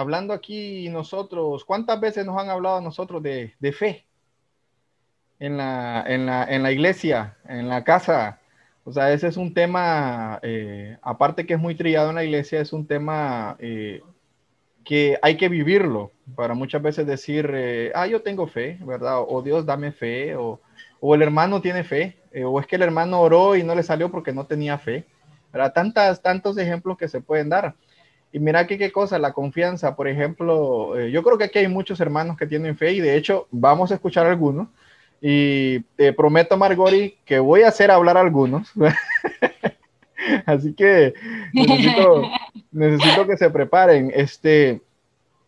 hablando aquí nosotros, ¿cuántas veces nos han hablado a nosotros de, de fe? En la, en, la, en la, iglesia, en la casa. O sea, ese es un tema, eh, aparte que es muy trillado en la iglesia, es un tema eh, que hay que vivirlo para muchas veces decir, eh, ah, yo tengo fe, ¿verdad? O Dios dame fe, o, o el hermano tiene fe, o es que el hermano oró y no le salió porque no tenía fe. ¿verdad? Tantas, tantos ejemplos que se pueden dar. Y mira aquí qué cosa, la confianza, por ejemplo, eh, yo creo que aquí hay muchos hermanos que tienen fe y de hecho vamos a escuchar algunos. Y te prometo, Margori, que voy a hacer hablar a algunos. Así que necesito, necesito, que se preparen. Este,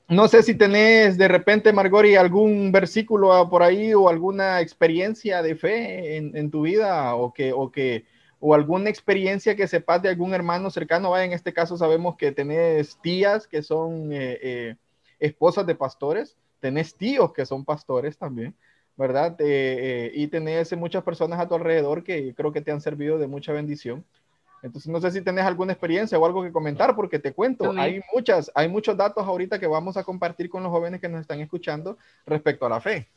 no sé si tenés de repente, Margori, algún versículo por ahí o alguna experiencia de fe en, en tu vida o que, o que o alguna experiencia que sepas de algún hermano cercano. en este caso sabemos que tenés tías que son eh, eh, esposas de pastores, tenés tíos que son pastores también, ¿verdad? Eh, y tenés muchas personas a tu alrededor que creo que te han servido de mucha bendición. Entonces, no sé si tenés alguna experiencia o algo que comentar, porque te cuento, hay muchas, hay muchos datos ahorita que vamos a compartir con los jóvenes que nos están escuchando respecto a la fe.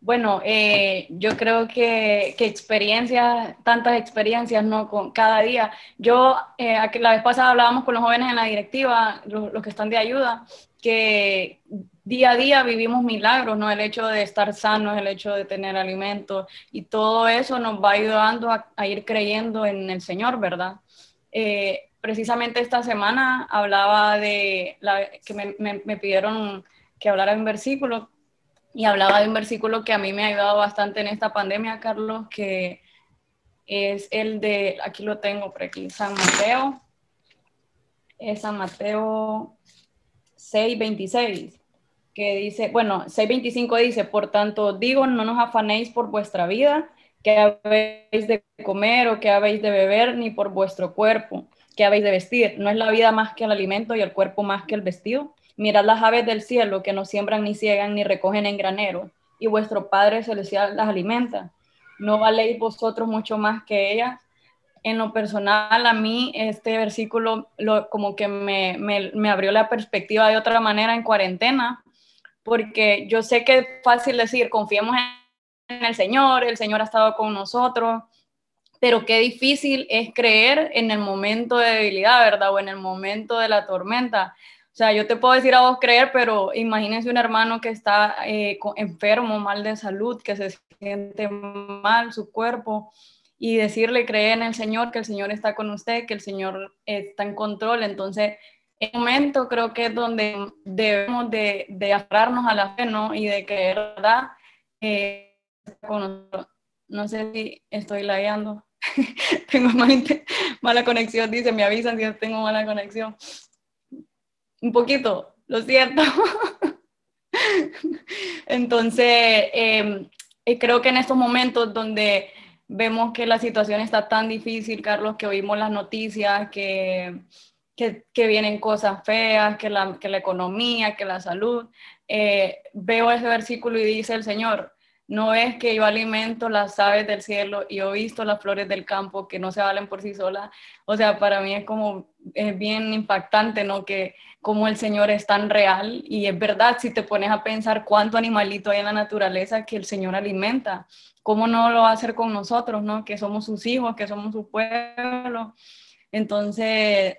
Bueno, eh, yo creo que, experiencias, tantas experiencias, ¿no? Con cada día. Yo, eh, la vez pasada hablábamos con los jóvenes en la directiva, los, que están de ayuda, que día a día vivimos milagros, ¿no? El hecho de estar sanos, el hecho de tener alimentos y todo eso nos va ayudando a, ir creyendo en el Señor, ¿verdad? Eh, precisamente esta semana hablaba de, la, que me, me, me pidieron que hablara un versículo y hablaba de un versículo que a mí me ha ayudado bastante en esta pandemia, Carlos, que es el de, aquí lo tengo por aquí, San Mateo, es San Mateo 6:26, que dice, bueno, 6:25 dice, por tanto digo, no nos afanéis por vuestra vida, que habéis de comer o que habéis de beber, ni por vuestro cuerpo, que habéis de vestir. No es la vida más que el alimento y el cuerpo más que el vestido. Mirad las aves del cielo que no siembran ni ciegan ni recogen en granero, y vuestro Padre Celestial las alimenta. ¿No valéis vosotros mucho más que ellas? En lo personal, a mí este versículo lo, como que me, me, abrió la perspectiva de otra manera en cuarentena, porque yo sé que es fácil decir, confiemos en el Señor, el Señor ha estado con nosotros, pero qué difícil es creer en el momento de debilidad, ¿verdad? O en el momento de la tormenta. O sea, yo te puedo decir a vos creer, pero imagínense un hermano que está eh, enfermo, mal de salud, que se siente mal su cuerpo y decirle creer en el Señor, que el Señor está con usted, que el Señor está en control. Entonces, en un momento creo que es donde debemos de, de aferrarnos a la fe, ¿no? Y de creer, ¿verdad? Eh, no sé si estoy lagueando. tengo mala conexión, dice, me avisan si tengo mala conexión un poquito, lo siento. Entonces, em, eh, creo que en estos momentos donde vemos que la situación está tan difícil, Carlos, que oímos las noticias, que, que, vienen cosas feas, que la, que la, economía, que la salud, eh, veo ese versículo y dice el Señor, no es que yo alimento las aves del cielo y he visto las flores del campo que no se valen por sí solas. O sea, para mí es como, es bien impactante, ¿no? Que como el Señor es tan real y es verdad si te pones a pensar cuánto animalito hay en la naturaleza que el Señor alimenta. ¿Cómo no lo va a hacer con nosotros, ¿no? Que somos sus hijos, que somos su pueblo. Entonces,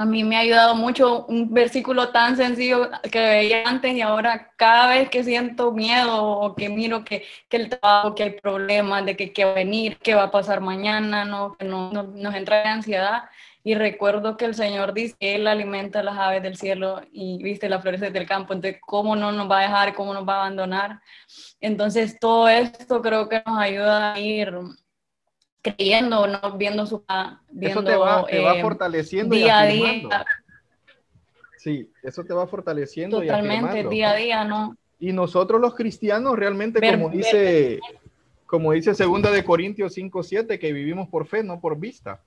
a mí me ha ayudado mucho un versículo tan sencillo que veía antes y ahora cada vez que siento miedo o que miro que, que el trabajo, que hay problemas, de que, que a venir, que va a pasar mañana, no, no, nos entra en ansiedad. Y recuerdo que el Señor dice que Él alimenta las aves del cielo y viste las flores del campo. Entonces, ¿cómo no nos va a dejar? ¿Cómo nos va a abandonar? Entonces, todo esto creo que nos ayuda a ir creyendo, ¿no? viendo su viendo, eso te va, te va eh, fortaleciendo día a día. Sí, eso te va fortaleciendo. Totalmente, día a día, ¿no? Y nosotros los cristianos realmente, como dice, como dice segunda de Corintios 5, 7, que vivimos por fe, no por vista.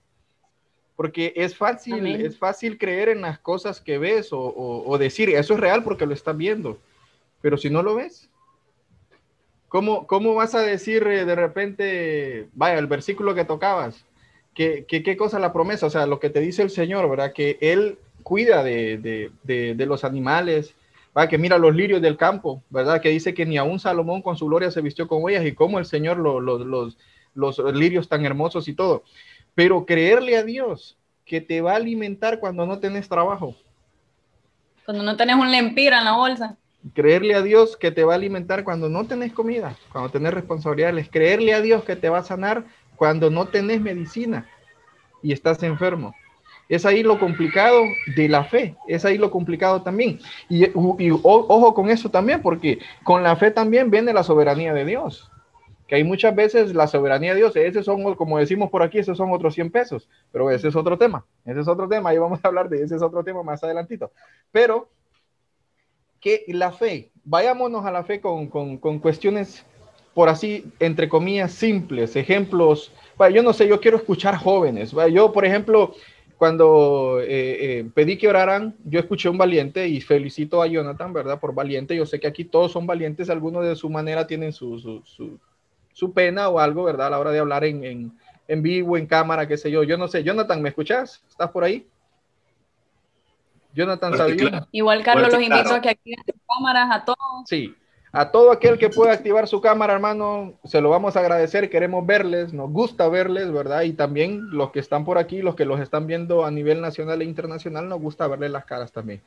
Porque es fácil, es fácil creer en las cosas que ves o, o decir, eso es real porque lo estás viendo. Pero si no lo ves, ¿Cómo, ¿Cómo vas a decir eh, de repente, vaya, el versículo que tocabas? ¿qué, qué, cosa la promesa? O sea, lo que te dice el Señor, ¿verdad? Que Él cuida de, de, de, los animales, ¿verdad? que mira los lirios del campo, ¿verdad? Que dice que ni aún Salomón con su gloria se vistió con huellas y cómo el Señor los, los, los lirios tan hermosos y todo. Pero creerle a Dios que te va a alimentar cuando no tenés trabajo. Cuando no tenés un lempira en la bolsa. Creerle a Dios que te va a alimentar cuando no tenés comida, cuando tenés responsabilidades. Creerle a Dios que te va a sanar cuando no tenés medicina y estás enfermo. Es ahí lo complicado de la fe, es ahí lo complicado también. Y, ojo con eso también, porque con la fe también viene la soberanía de Dios que hay muchas veces la soberanía de Dios, ese son, como decimos por aquí, esos son otros 100 pesos, pero ese es otro tema, ese es otro tema, y vamos a hablar de ese es otro tema más adelantito. Pero que la fe, vayámonos a la fe con, con, con cuestiones, por así, entre comillas, simples, ejemplos. yo no sé, yo quiero escuchar jóvenes. Yo, por ejemplo, cuando eh, eh, pedí que oraran, yo escuché un valiente y felicito a Jonathan, ¿verdad? Por valiente. Yo sé que aquí todos son valientes, algunos de su manera tienen su, su su pena o algo, ¿verdad? A la hora de hablar en, en, en vivo, en cámara, qué sé yo. Yo no sé. Jonathan, ¿me escuchas? ¿Estás por ahí? Jonathan sabía. Igual, Carlos, los invito a que activen sus cámaras a todos. Sí, a todo aquel que pueda activar su cámara, hermano, se lo vamos a agradecer. Queremos verles, nos gusta verles, ¿verdad? Y también los que están por aquí, los que los están viendo a nivel nacional e internacional, nos gusta verles las caras también.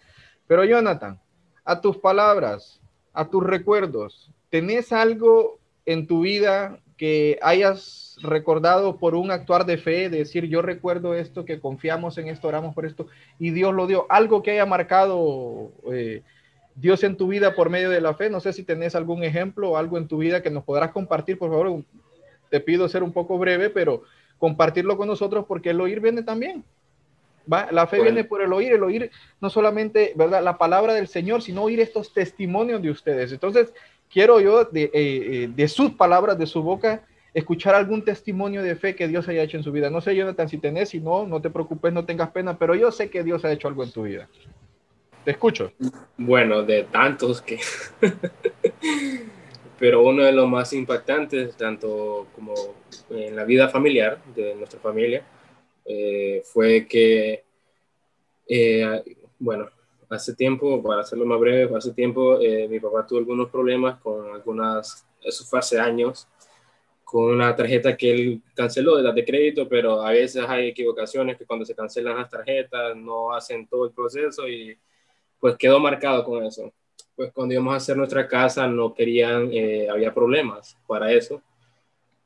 Pero Jonathan, a tus palabras, a tus recuerdos, ¿tenés algo en tu vida que hayas recordado por un actuar de fe, de decir yo recuerdo esto, que confiamos en esto, oramos por esto y Dios lo dio, algo que haya marcado eh, Dios en tu vida por medio de la fe, no sé si tenés algún ejemplo o algo en tu vida que nos podrás compartir, por favor, te pido ser un poco breve, pero compartirlo con nosotros porque el oír viene también. ¿va? La fe viene por el oír, el oír no solamente, ¿verdad? La palabra del Señor, sino oír estos testimonios de ustedes. Entonces, quiero yo de, eh, eh, de, sus palabras, de su boca, escuchar algún testimonio de fe que Dios haya hecho en su vida. No sé, Jonathan, si tenés, si no, no te preocupes, no tengas pena, pero yo sé que Dios ha hecho algo en tu vida. Te escucho. Bueno, de tantos que... pero uno de los más impactantes, tanto como en la vida familiar de nuestra familia, eh, fue que, bueno, hace tiempo, para hacerlo más breve, hace tiempo eh, mi papá tuvo algunos problemas con algunas, eso fue hace años, con una tarjeta que él canceló de las de crédito, pero a veces hay equivocaciones que cuando se cancelan las tarjetas no hacen todo el proceso y pues quedó marcado con eso. Pues cuando íbamos a hacer nuestra casa no querían, eh, había problemas para eso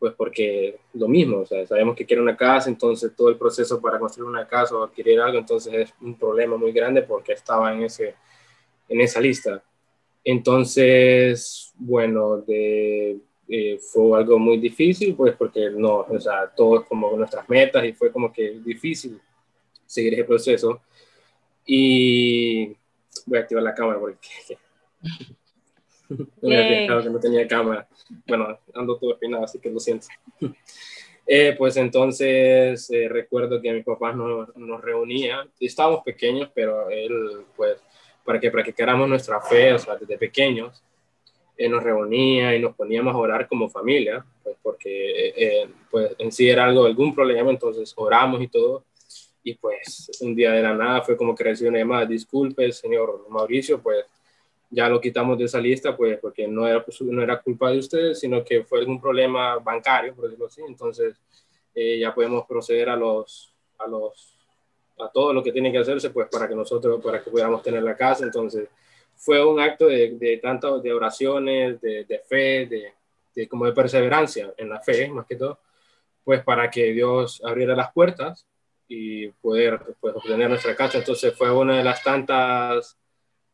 pues porque lo mismo, o sea, sabemos que quiere una casa, entonces todo el proceso para construir una casa o adquirir algo, entonces es un problema muy grande porque estaba en, ese, en esa lista. Entonces, bueno, de, eh, fue algo muy difícil, pues porque no, o sea, todo como nuestras metas y fue como que difícil seguir ese proceso. Y voy a activar la cámara porque me había que no tenía cámara. Bueno, ando todo espinado, así que lo siento. Eh, pues entonces eh, recuerdo que mi papá nos, nos reunía, estábamos pequeños, pero él, pues, para que practicáramos nuestra fe, o sea, desde pequeños, nos reunía y nos poníamos a orar como familia, pues porque eh, pues en sí era algo, algún problema, entonces oramos y todo. Y pues un día de la nada fue como que recibí una llamada, disculpe, señor Mauricio, pues ya lo quitamos de esa lista, pues porque no era, pues, no era culpa de ustedes, sino que fue algún problema bancario, por decirlo así. Entonces, eh, ya podemos proceder a los, a los, a todo lo que tiene que hacerse, pues para que nosotros, para que podamos tener la casa. Entonces, fue un acto de, de tanto de oraciones, de, de fe, de, de, como de perseverancia en la fe, más que todo, pues para que Dios abriera las puertas y poder pues, obtener nuestra casa. Entonces, fue una de las tantas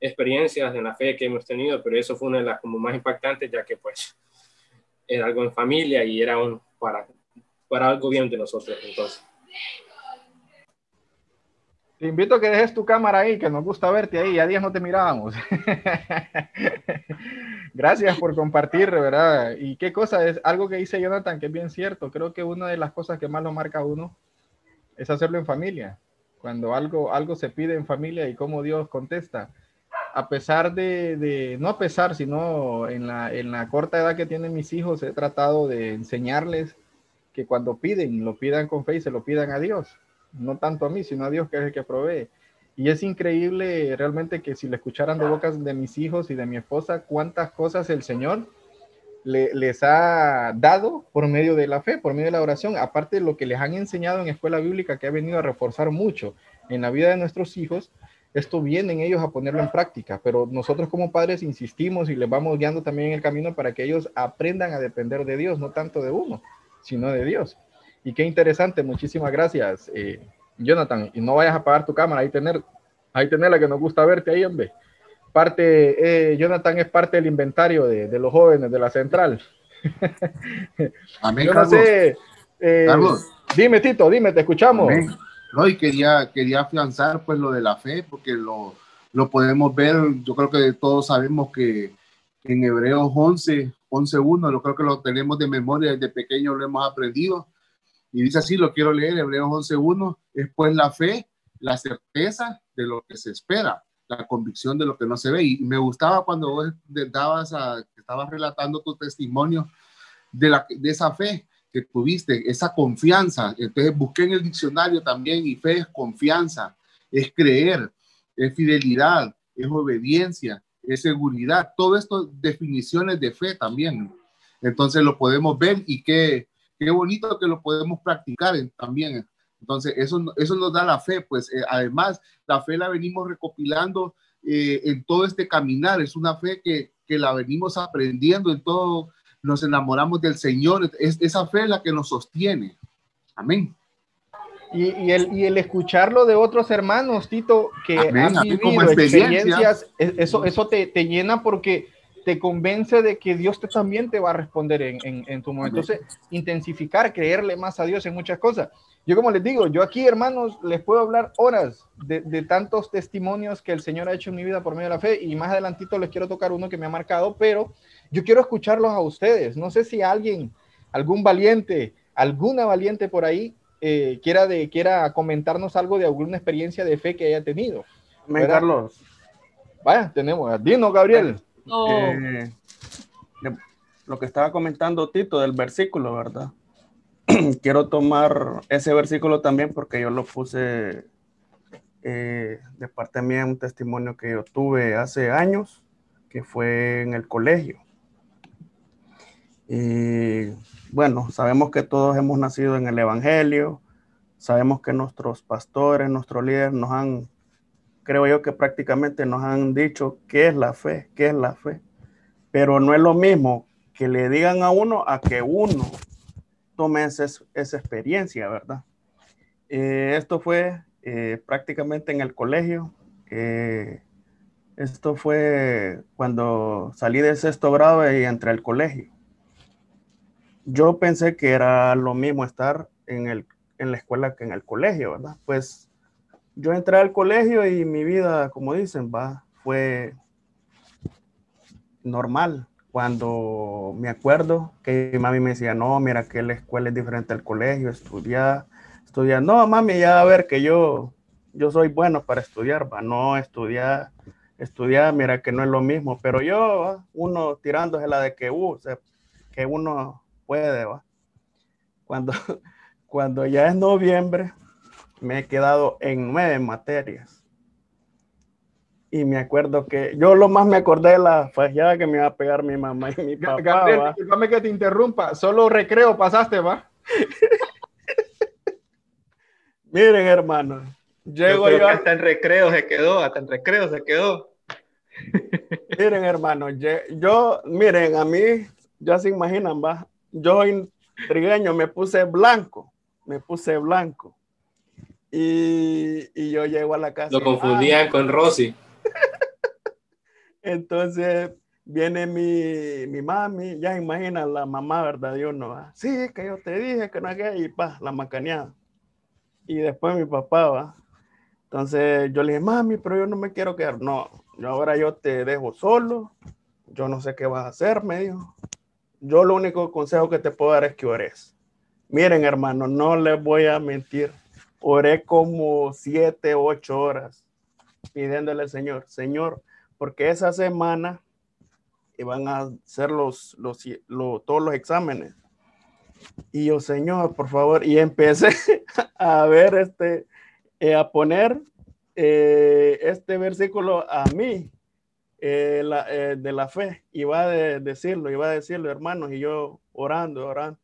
experiencias en la fe que hemos tenido, pero eso fue una de las como más impactantes, ya que pues era algo en familia y era un para, para algo bien de nosotros entonces. Te invito a que dejes tu cámara ahí, que nos gusta verte ahí, ya días no te mirábamos. Gracias por compartir, ¿verdad? Y qué cosa es algo que dice Jonathan, que es bien cierto. Creo que una de las cosas que más lo marca a uno es hacerlo en familia. Cuando algo, algo se pide en familia y cómo Dios contesta a pesar de, no a pesar, sino en la, en la corta edad que tienen mis hijos, he tratado de enseñarles que cuando piden, lo pidan con fe y se lo pidan a Dios, no tanto a mí, sino a Dios que es el que provee. Y es increíble realmente que si le escucharan de bocas de mis hijos y de mi esposa, cuántas cosas el Señor les ha dado por medio de la fe, por medio de la oración, aparte de lo que les han enseñado en escuela bíblica que ha venido a reforzar mucho en la vida de nuestros hijos, esto vienen ellos a ponerlo en práctica, pero nosotros como padres insistimos y les vamos guiando también en el camino para que ellos aprendan a depender de Dios, no tanto de uno, sino de Dios. Y qué interesante, muchísimas gracias, eh, Jonathan. Y no vayas a apagar tu cámara, ahí tener, ahí tener la que nos gusta verte ahí, hombre parte, eh, Jonathan es parte del inventario de, de, los jóvenes de la central. Amén, Yo no sé, eh, dime Tito, dime, te escuchamos. No, y quería, quería afianzar pues lo de la fe, porque lo, lo podemos ver, yo creo que todos sabemos que en Hebreos 11, 11.1, yo creo que lo tenemos de memoria, desde pequeño lo hemos aprendido, y dice así, lo quiero leer, Hebreos 11.1, es pues la fe, la certeza de lo que se espera la convicción de lo que no se ve. Y me gustaba cuando vos dabas a, estabas relatando tu testimonio de, la, de esa fe que tuviste, esa confianza. Entonces busqué en el diccionario también y fe es confianza, es creer, es fidelidad, es obediencia, es seguridad. Todo esto definiciones de fe también. Entonces lo podemos ver y qué, qué bonito que lo podemos practicar también entonces, eso, eso nos da la fe, pues eh, además, la fe la venimos recopilando eh, en todo este caminar, es una fe que, que, la venimos aprendiendo en todo, nos enamoramos del Señor, es esa fe la que nos sostiene. Amén. Y, y, el, y el escucharlo de otros hermanos, Tito, que han vivido experiencias, e, eso, eso te, te llena porque te convence de que Dios te, también te va a responder en, en, en tu momento. Entonces, intensificar, creerle más a Dios en muchas cosas. Yo como les digo, yo aquí, hermanos, les puedo hablar horas de, de, tantos testimonios que el Señor ha hecho en mi vida por medio de la fe y más adelantito les quiero tocar uno que me ha marcado, pero yo quiero escucharlos a ustedes. No sé si alguien, algún valiente, alguna valiente por ahí eh, quiera, de, quiera comentarnos algo de alguna experiencia de fe que haya tenido. Carlos. Vaya, tenemos. Dino, Gabriel. Eh, lo que estaba comentando Tito del versículo, ¿verdad? Quiero tomar ese versículo también porque yo lo puse eh, de parte mía un testimonio que yo tuve hace años, que fue en el colegio. Y bueno, sabemos que todos hemos nacido en el Evangelio, sabemos que nuestros pastores, nuestros líderes nos han creo yo que prácticamente nos han dicho qué es la fe, qué es la fe. Pero no es lo mismo que le digan a uno a que uno tome esa, experiencia, ¿verdad? Eh, esto fue eh, prácticamente en el colegio. Eh, esto fue cuando salí del sexto grado y entré al colegio. Yo pensé que era lo mismo estar en, el, en la escuela que en el colegio, ¿verdad? Pues yo entré al colegio y mi vida, como dicen, va, fue normal. Cuando me acuerdo que mi mami me decía, no, mira que la escuela es diferente al colegio, estudiar, estudiar. No, mami, ya a ver que yo, yo soy bueno para estudiar, va, no, estudiar, estudiar, mira que no es lo mismo. Pero yo, uno tirándose la de que, uh, que uno puede, va. Cuando, cuando ya es noviembre, me he quedado en nueve materias. Y me acuerdo que yo lo más me acordé de la fallada que me iba a pegar mi mamá y mi papá. Gabriel, disculpame que te interrumpa. Solo recreo pasaste, va. Miren, hermano. Llego yo, hasta en recreo se quedó, hasta en recreo se quedó. miren, hermano, yo, miren, a mí, ya se imaginan, va. Yo en trigueño me puse blanco, me puse blanco. Y, yo llego a la casa. Lo confundían con Rosy. Entonces viene mi, mi mami, ya imagina la mamá, ¿verdad? Dios no Sí, que yo te dije que no hay y pa, la macaneada. Y después mi papá va. Entonces yo le dije, mami, pero yo no me quiero quedar. No, yo ahora yo te dejo solo. Yo no sé qué vas a hacer, me dijo. Yo lo único consejo que te puedo dar es que ores. Miren, hermano, no les voy a mentir oré como siete, ocho horas pidiéndole Señor, Señor, porque esa semana iban a hacer los, los, todos los exámenes. Y yo, Señor, por favor, y empecé a ver, este, eh, a poner eh, este versículo a mí eh, de la fe. Iba a decirlo, iba a decirlo, hermanos, y yo orando, orando,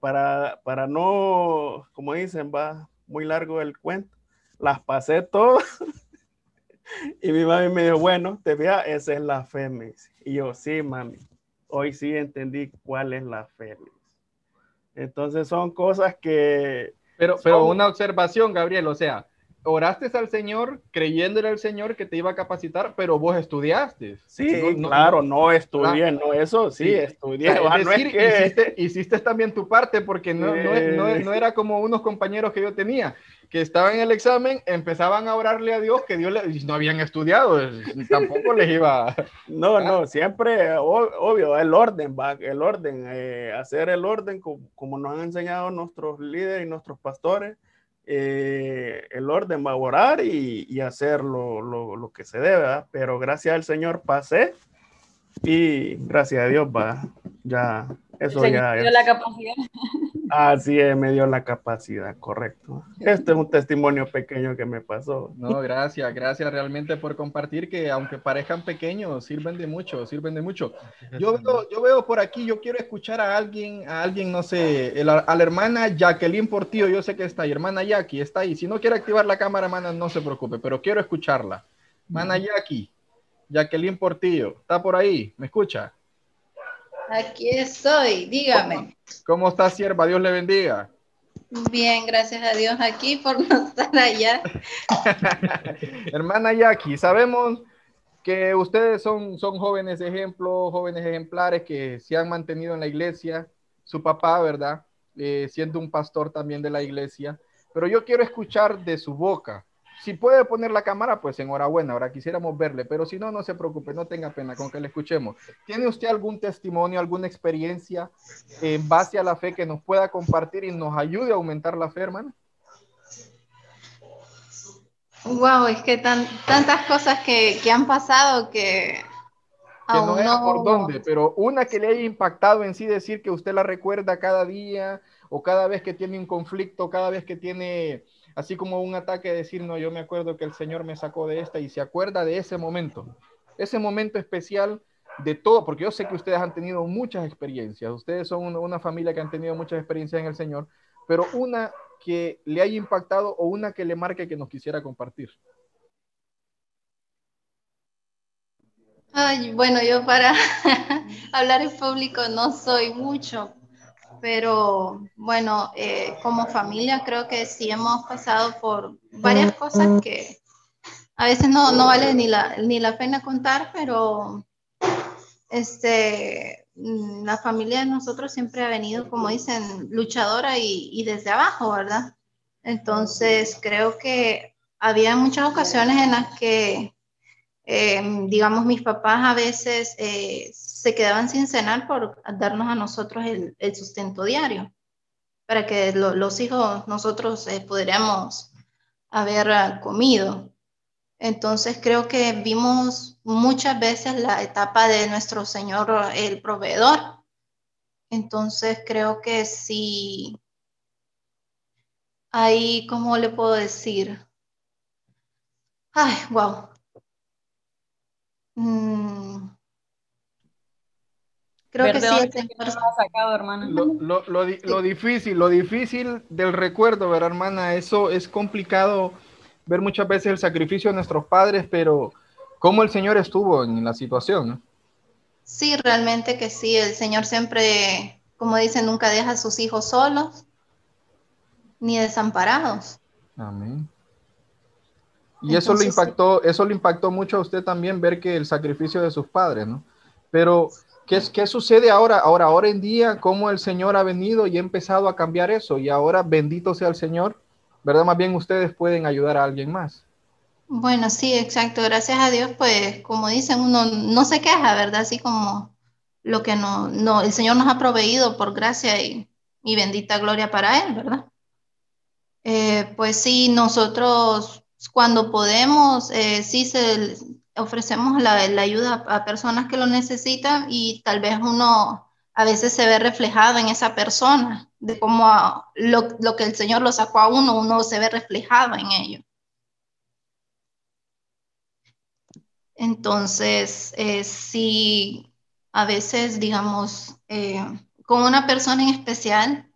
para, para no, como dicen, va muy largo el cuento. Las pasé todas. y mi mami me dijo, bueno, te vea, esa es la fe, me Y yo, sí, mami, hoy sí entendí cuál es la fe. Entonces son cosas que... Pero, pero una observación, Gabriel, o sea, oraste al Señor creyéndole al Señor que te iba a capacitar, pero vos estudiaste. Sí, claro, no, estudié, no, eso sí, estudié. hiciste, también tu parte porque no, no, era como unos compañeros que yo tenía, que estaban en el examen, empezaban a orarle a Dios que Dios les, no habían estudiado, tampoco les iba. No, no, siempre, obvio, el orden, va, el orden, eh, hacer el orden como, como nos han enseñado nuestros líderes y nuestros pastores eh, el orden va a orar y, hacer lo, que se debe, pero gracias al Señor pasé y gracias a Dios va, ya, eso ya es. la capacidad. Así es, me dio la capacidad, correcto. Este es un testimonio pequeño que me pasó. No, gracias, gracias realmente por compartir que aunque parezcan pequeños, sirven de mucho, sirven de mucho. Yo veo, yo veo por aquí, yo quiero escuchar a alguien, a alguien, no sé, a la hermana Jacqueline Portillo, yo sé que está ahí, hermana Jackie, está ahí. Si no quiere activar la cámara, hermana, no se preocupe, pero quiero escucharla. Hermana Jackie, Jacqueline Portillo, ¿está por ahí? ¿Me escucha? Aquí estoy, dígame. ¿Cómo está, sierva? Dios le bendiga. Bien, gracias a Dios aquí por no estar allá. Hermana Jackie, sabemos que ustedes son, son jóvenes ejemplos, jóvenes ejemplares que se han mantenido en la iglesia. Su papá, ¿verdad? Eh, siendo un pastor también de la iglesia. Pero yo quiero escuchar de su boca si puede poner la cámara, pues enhorabuena, ahora quisiéramos verle, pero si no, no se preocupe, no tenga pena con que le escuchemos. ¿Tiene usted algún testimonio, alguna experiencia en base a la fe que nos pueda compartir y nos ayude a aumentar la fe, hermana? Wow, es que tantas cosas que, han pasado que... Que no es por dónde, pero una que le haya impactado en sí decir que usted la recuerda cada día o cada vez que tiene un conflicto, cada vez que tiene así como un ataque decir, no, yo me acuerdo que el Señor me sacó de esta y se acuerda de ese momento, ese momento especial de todo, porque yo sé que ustedes han tenido muchas experiencias, ustedes son una, familia que han tenido muchas experiencias en el Señor, pero una que le haya impactado o una que le marque que nos quisiera compartir. Ay, bueno, yo para hablar en público no soy mucho, pero bueno, eh, como familia creo que sí hemos pasado por varias cosas que a veces no, no vale ni la, ni la pena contar, pero este, mm, la familia de nosotros siempre ha venido, como dicen, luchadora y, y desde abajo, ¿verdad? Entonces creo que había muchas ocasiones en las que, eh, digamos, mis papás a veces eh, se quedaban sin cenar por darnos a nosotros el, sustento diario, para que los hijos nosotros eh, haber ah, comido. Entonces creo que vimos muchas veces la etapa de nuestro Señor, el proveedor. Entonces creo que sí, ahí, ¿cómo le puedo decir? Ay, wow. Creo que sí, sacado, hermana. Lo, difícil, lo difícil del recuerdo, ¿verdad, hermana? Eso es complicado ver muchas veces el sacrificio de nuestros padres, pero cómo el Señor estuvo en la situación, ¿no? Sí, realmente que sí. El Señor siempre, como dice, nunca deja a sus hijos solos ni desamparados. Amén. Y eso le impactó, eso le impactó mucho a usted también ver que el sacrificio de sus padres, ¿no? Pero ¿Qué, ¿Qué, sucede ahora? Ahora, ahora en día, cómo el Señor ha venido y ha empezado a cambiar eso. Y ahora, bendito sea el Señor, ¿verdad? Más bien ustedes pueden ayudar a alguien más. Bueno, sí, exacto. Gracias a Dios, pues, como dicen, uno no se queja, ¿verdad? Así como lo que no, no el Señor nos ha proveído por gracia y, y bendita gloria para Él, ¿verdad? Eh, pues sí, nosotros cuando podemos, eh, sí se, ofrecemos la, ayuda a personas que lo necesitan y tal vez uno a veces se ve reflejado en esa persona, de cómo lo, lo, que el Señor lo sacó a uno, uno se ve reflejado en ello. Entonces, eh, si a veces, digamos, eh, con una persona en especial,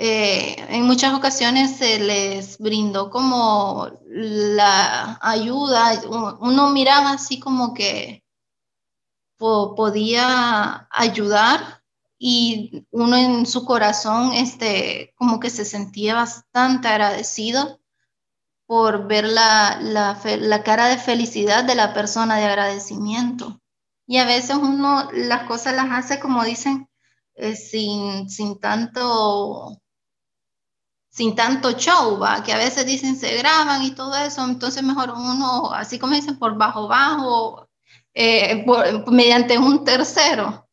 eh, en muchas ocasiones se les brindó como la ayuda, uno miraba así como que podía ayudar y uno en su corazón este, como que se sentía bastante agradecido por ver la, la, cara de felicidad de la persona de agradecimiento. Y a veces uno las cosas las hace, como dicen, eh, sin, sin tanto sin tanto show, ¿va? que a veces dicen se graban y todo eso, entonces mejor uno, así como dicen, por bajo bajo, eh, mediante un tercero,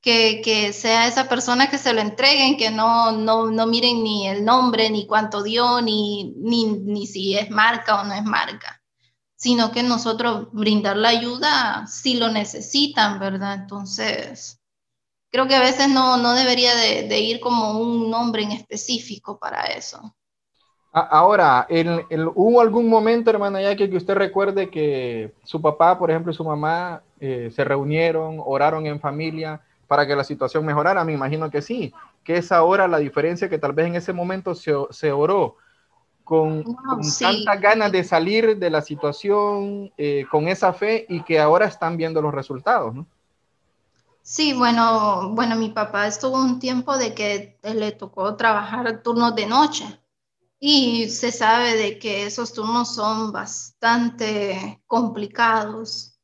que, que, sea esa persona que se lo entreguen, que no, no, no miren ni el nombre, ni cuánto dio, ni, ni, ni si es marca o no es marca, sino que nosotros brindar la ayuda si lo necesitan, ¿verdad? Entonces, creo que a veces no, no debería de, de ir como un nombre en específico para eso. Ahora, ¿hubo algún momento, hermana Jackie, que usted recuerde que su papá, por ejemplo, y su mamá eh, se reunieron, oraron en familia para que la situación mejorara? Me imagino que sí, que es ahora la diferencia que tal vez en ese momento se, se oró con, tantas ganas de salir de la situación, eh, con esa fe y que ahora están viendo los resultados, ¿no? Sí, bueno, bueno, mi papá estuvo un tiempo de que le tocó trabajar turnos de noche y se sabe de que esos turnos son bastante complicados.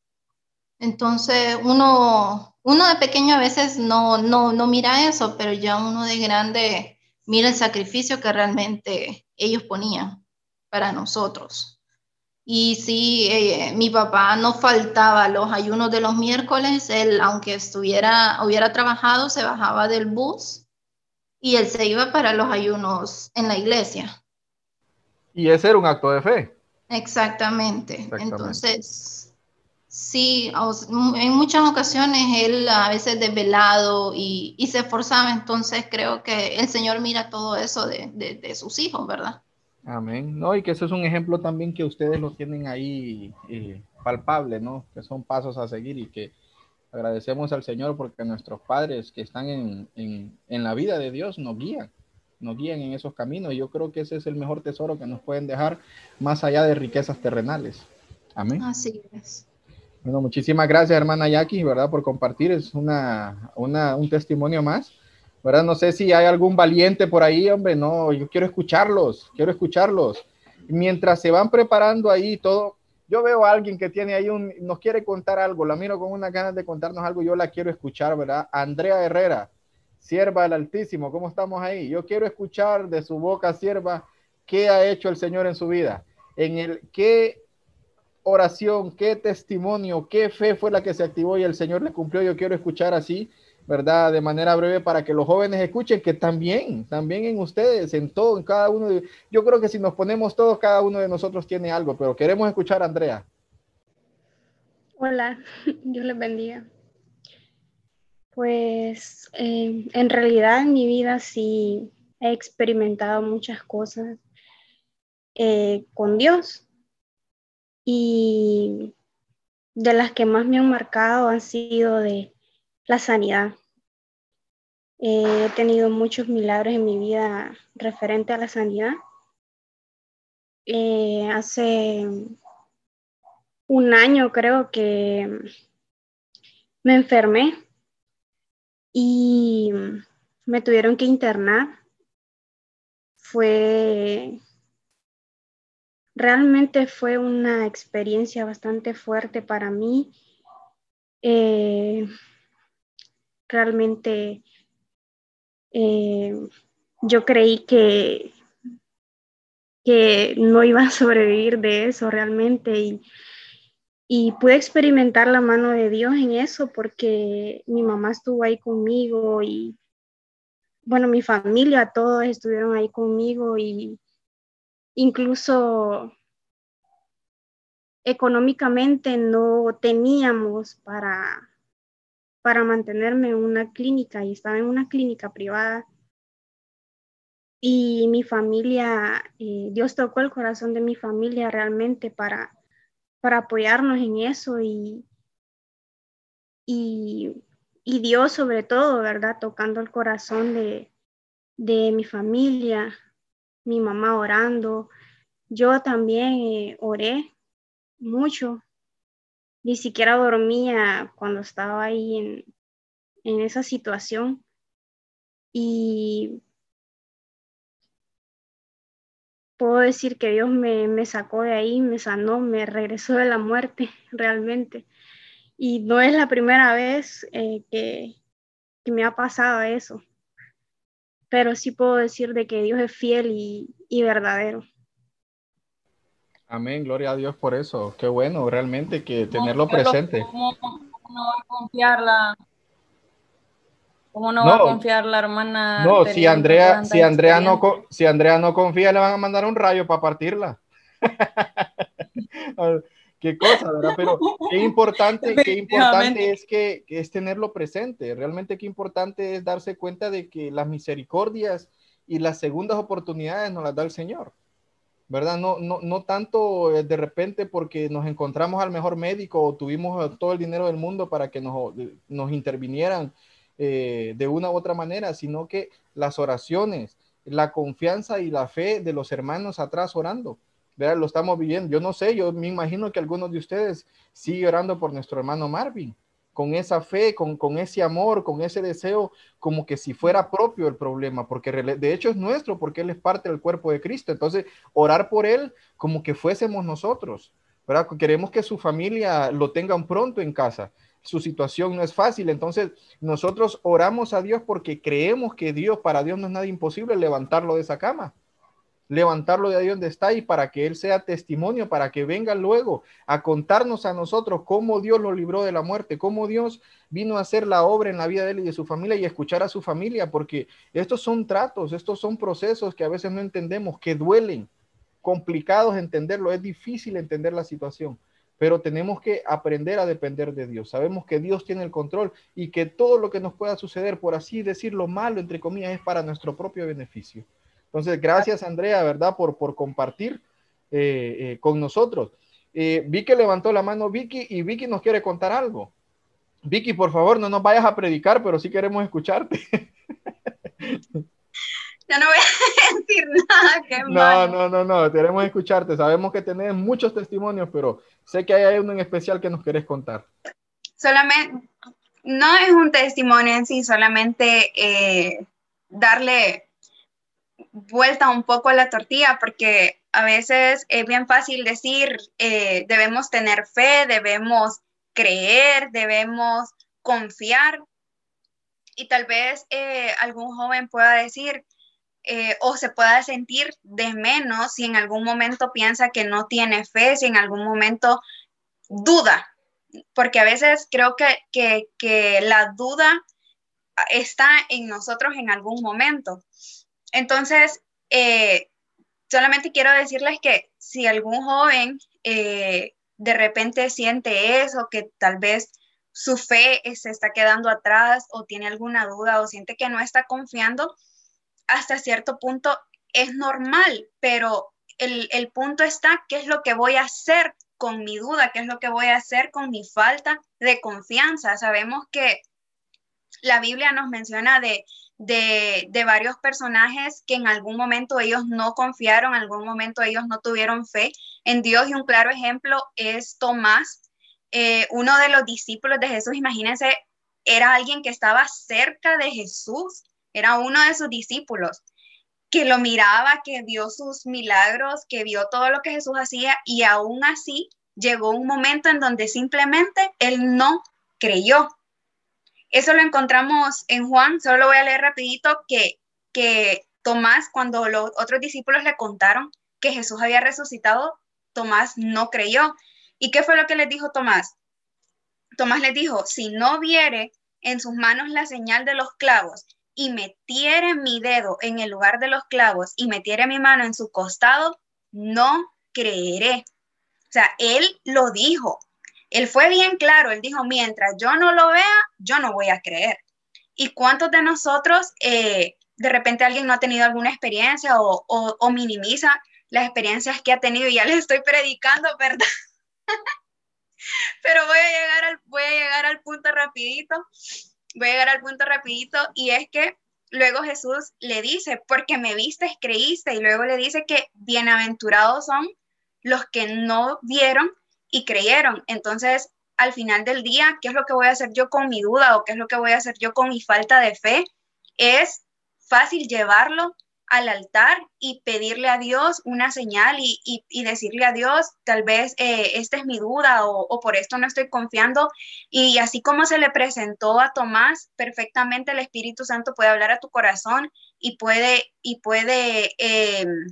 Entonces, uno, uno de pequeño a veces no, no, no mira eso, pero ya uno de grande mira el sacrificio que realmente ellos ponían para nosotros. Y sí, eh, mi papá no faltaba los ayunos de los miércoles, él, aunque estuviera, hubiera trabajado, se bajaba del bus y él se iba para los ayunos en la iglesia. Y ese era un acto de fe. Exactamente. Entonces, sí, en muchas ocasiones él a veces desvelado y, y, se esforzaba, entonces creo que el Señor mira todo eso de, de, sus hijos, ¿verdad? Amén. No, y que eso es un ejemplo también que ustedes lo tienen ahí eh, palpable, ¿no? Que son pasos a seguir y que agradecemos al Señor porque nuestros padres que están en, en, en la vida de Dios nos guían nos guíen en esos caminos. Yo creo que ese es el mejor tesoro que nos pueden dejar más allá de riquezas terrenales. Amén. Así es. Bueno, muchísimas gracias, hermana Jackie, ¿verdad? Por compartir. Es una, una, un testimonio más. No sé si hay algún valiente por ahí, hombre. No, yo quiero escucharlos, quiero escucharlos. Mientras se van preparando ahí todo, yo veo a alguien que tiene ahí un, nos quiere contar algo, la miro con unas ganas de contarnos algo, yo la quiero escuchar, ¿verdad? Andrea Herrera, sierva del Altísimo, ¿cómo estamos ahí? Yo quiero escuchar de su boca, sierva, qué ha hecho el Señor en su vida, en el qué oración, qué testimonio, qué fe fue la que se activó y el Señor le cumplió. Yo quiero escuchar así, ¿verdad? De manera breve para que los jóvenes escuchen que también, también en ustedes, en todo, en cada uno. De, yo creo que si nos ponemos todos, cada uno de nosotros tiene algo, pero queremos escuchar a Andrea. Hola, Dios les bendiga. Pues eh, en realidad en mi vida sí he experimentado muchas cosas eh, con Dios y de las que más me han marcado han sido de la sanidad. he tenido muchos milagros en mi vida referente a la sanidad. Eh, hace un año creo que me enfermé y me tuvieron que internar. Fue, realmente fue una experiencia bastante fuerte para mí. Eh, realmente eh, yo creí que, que no iba a sobrevivir de eso realmente y y pude experimentar la mano de Dios en eso porque mi mamá estuvo ahí conmigo y bueno, mi familia, todos estuvieron ahí conmigo y incluso económicamente no teníamos para, para mantenerme en una clínica y estaba en una clínica privada. Y mi familia, eh, Dios tocó el corazón de mi familia realmente para, para apoyarnos en eso y, y, Dios sobre todo, ¿verdad? Tocando el corazón de, de mi familia, mi mamá orando. Yo también eh, oré mucho. Ni siquiera dormía cuando estaba ahí en, en esa situación. Y puedo decir que Dios me, me, sacó de ahí, me sanó, me regresó de la muerte realmente. Y no es la primera vez eh, que, que, me ha pasado eso, pero sí puedo decir de que Dios es fiel y, y verdadero. Amén, gloria a Dios por eso. Qué bueno, realmente que tenerlo presente. ¿Cómo, no va a confiar la, ¿Cómo no, no, va a confiar la hermana? No, si Andrea, si Andrea no, si Andrea no confía, le van a mandar un rayo para partirla. qué cosa, ¿verdad? Pero qué importante, qué importante es que, que, es tenerlo presente. Realmente qué importante es darse cuenta de que las misericordias y las segundas oportunidades nos las da el Señor. ¿Verdad? No, no, no tanto eh, de repente porque nos encontramos al mejor médico o tuvimos todo el dinero del mundo para que nos, nos intervinieran eh, de una u otra manera, sino que las oraciones, la confianza y la fe de los hermanos atrás orando. ¿verdad? Lo estamos viviendo. Yo no sé, yo me imagino que algunos de ustedes siguen orando por nuestro hermano Marvin, con esa fe, con, con ese amor, con ese deseo, como que si fuera propio el problema, porque de hecho es nuestro, porque Él es parte del cuerpo de Cristo. Entonces, orar por Él como que fuésemos nosotros, ¿verdad? Queremos que su familia lo tengan pronto en casa. Su situación no es fácil, entonces nosotros oramos a Dios porque creemos que Dios, para Dios no es nada imposible levantarlo de esa cama levantarlo de ahí donde está y para que Él sea testimonio, para que venga luego a contarnos a nosotros cómo Dios lo libró de la muerte, cómo Dios vino a hacer la obra en la vida de Él y de su familia y escuchar a su familia, porque estos son tratos, estos son procesos que a veces no entendemos, que duelen, complicados entenderlo, es difícil entender la situación. Pero tenemos que aprender a depender de Dios. Sabemos que Dios tiene el control y que todo lo que nos pueda suceder, por así decirlo malo, entre comillas, es para nuestro propio beneficio. Entonces, gracias Andrea, ¿verdad? Por, por compartir eh, eh, con nosotros. Eh, Vicky levantó la mano, Vicky, y Vicky nos quiere contar algo. Vicky, por favor, no nos vayas a predicar, pero sí queremos escucharte. Ya no voy a decir nada. Qué no, no, no, no, queremos escucharte. Sabemos que tenés muchos testimonios, pero sé que hay uno en especial que nos querés contar. Solamente, no es un testimonio en sí, solamente darle vuelta un poco a la tortilla, porque a veces es bien fácil decir, eh, debemos tener fe, debemos creer, debemos confiar. Y tal vez eh, algún joven pueda decir eh, o se pueda sentir de menos si en algún momento piensa que no tiene fe, si en algún momento duda, porque a veces creo que, que, que la duda está en nosotros en algún momento. Entonces, eh, solamente quiero decirles que si algún joven eh, de repente siente eso, que tal vez su fe se está quedando atrás o tiene alguna duda o siente que no está confiando, hasta cierto punto es normal, pero el, el punto está, ¿qué es lo que voy a hacer con mi duda? ¿Qué es lo que voy a hacer con mi falta de confianza? Sabemos que la Biblia nos menciona de de, varios personajes que en algún momento ellos no confiaron, en algún momento ellos no tuvieron fe en Dios. Y un claro ejemplo es Tomás, eh, uno de los discípulos de Jesús, imagínense, era alguien que estaba cerca de Jesús, era uno de sus discípulos, que lo miraba, que vio sus milagros, que vio todo lo que Jesús hacía. Y aún así llegó un momento en donde simplemente él no creyó. Eso lo encontramos en Juan, solo lo voy a leer rapidito, que, que Tomás, cuando los otros discípulos le contaron que Jesús había resucitado, Tomás no creyó. ¿Y qué fue lo que les dijo Tomás? Tomás les dijo, si no viere en sus manos la señal de los clavos y metiere mi dedo en el lugar de los clavos y metiere mi mano en su costado, no creeré. O sea, él lo dijo. Él fue bien claro, él dijo, mientras yo no lo vea, yo no voy a creer. ¿Y cuántos de nosotros, eh, de repente alguien no ha tenido alguna experiencia o, minimiza las experiencias que ha tenido? Y ya les estoy predicando, ¿verdad? Pero voy a, llegar al, voy a llegar al punto rapidito, voy a llegar al punto rapidito y es que luego Jesús le dice, porque me viste, creíste, y luego le dice que bienaventurados son los que no vieron y creyeron. Entonces, al final del día, ¿qué es lo que voy a hacer yo con mi duda o qué es lo que voy a hacer yo con mi falta de fe? Es fácil llevarlo al altar y pedirle a Dios una señal y, decirle a Dios, tal vez eh, esta es mi duda o, por esto no estoy confiando. Y así como se le presentó a Tomás, perfectamente el Espíritu Santo puede hablar a tu corazón y puede, y puede, em,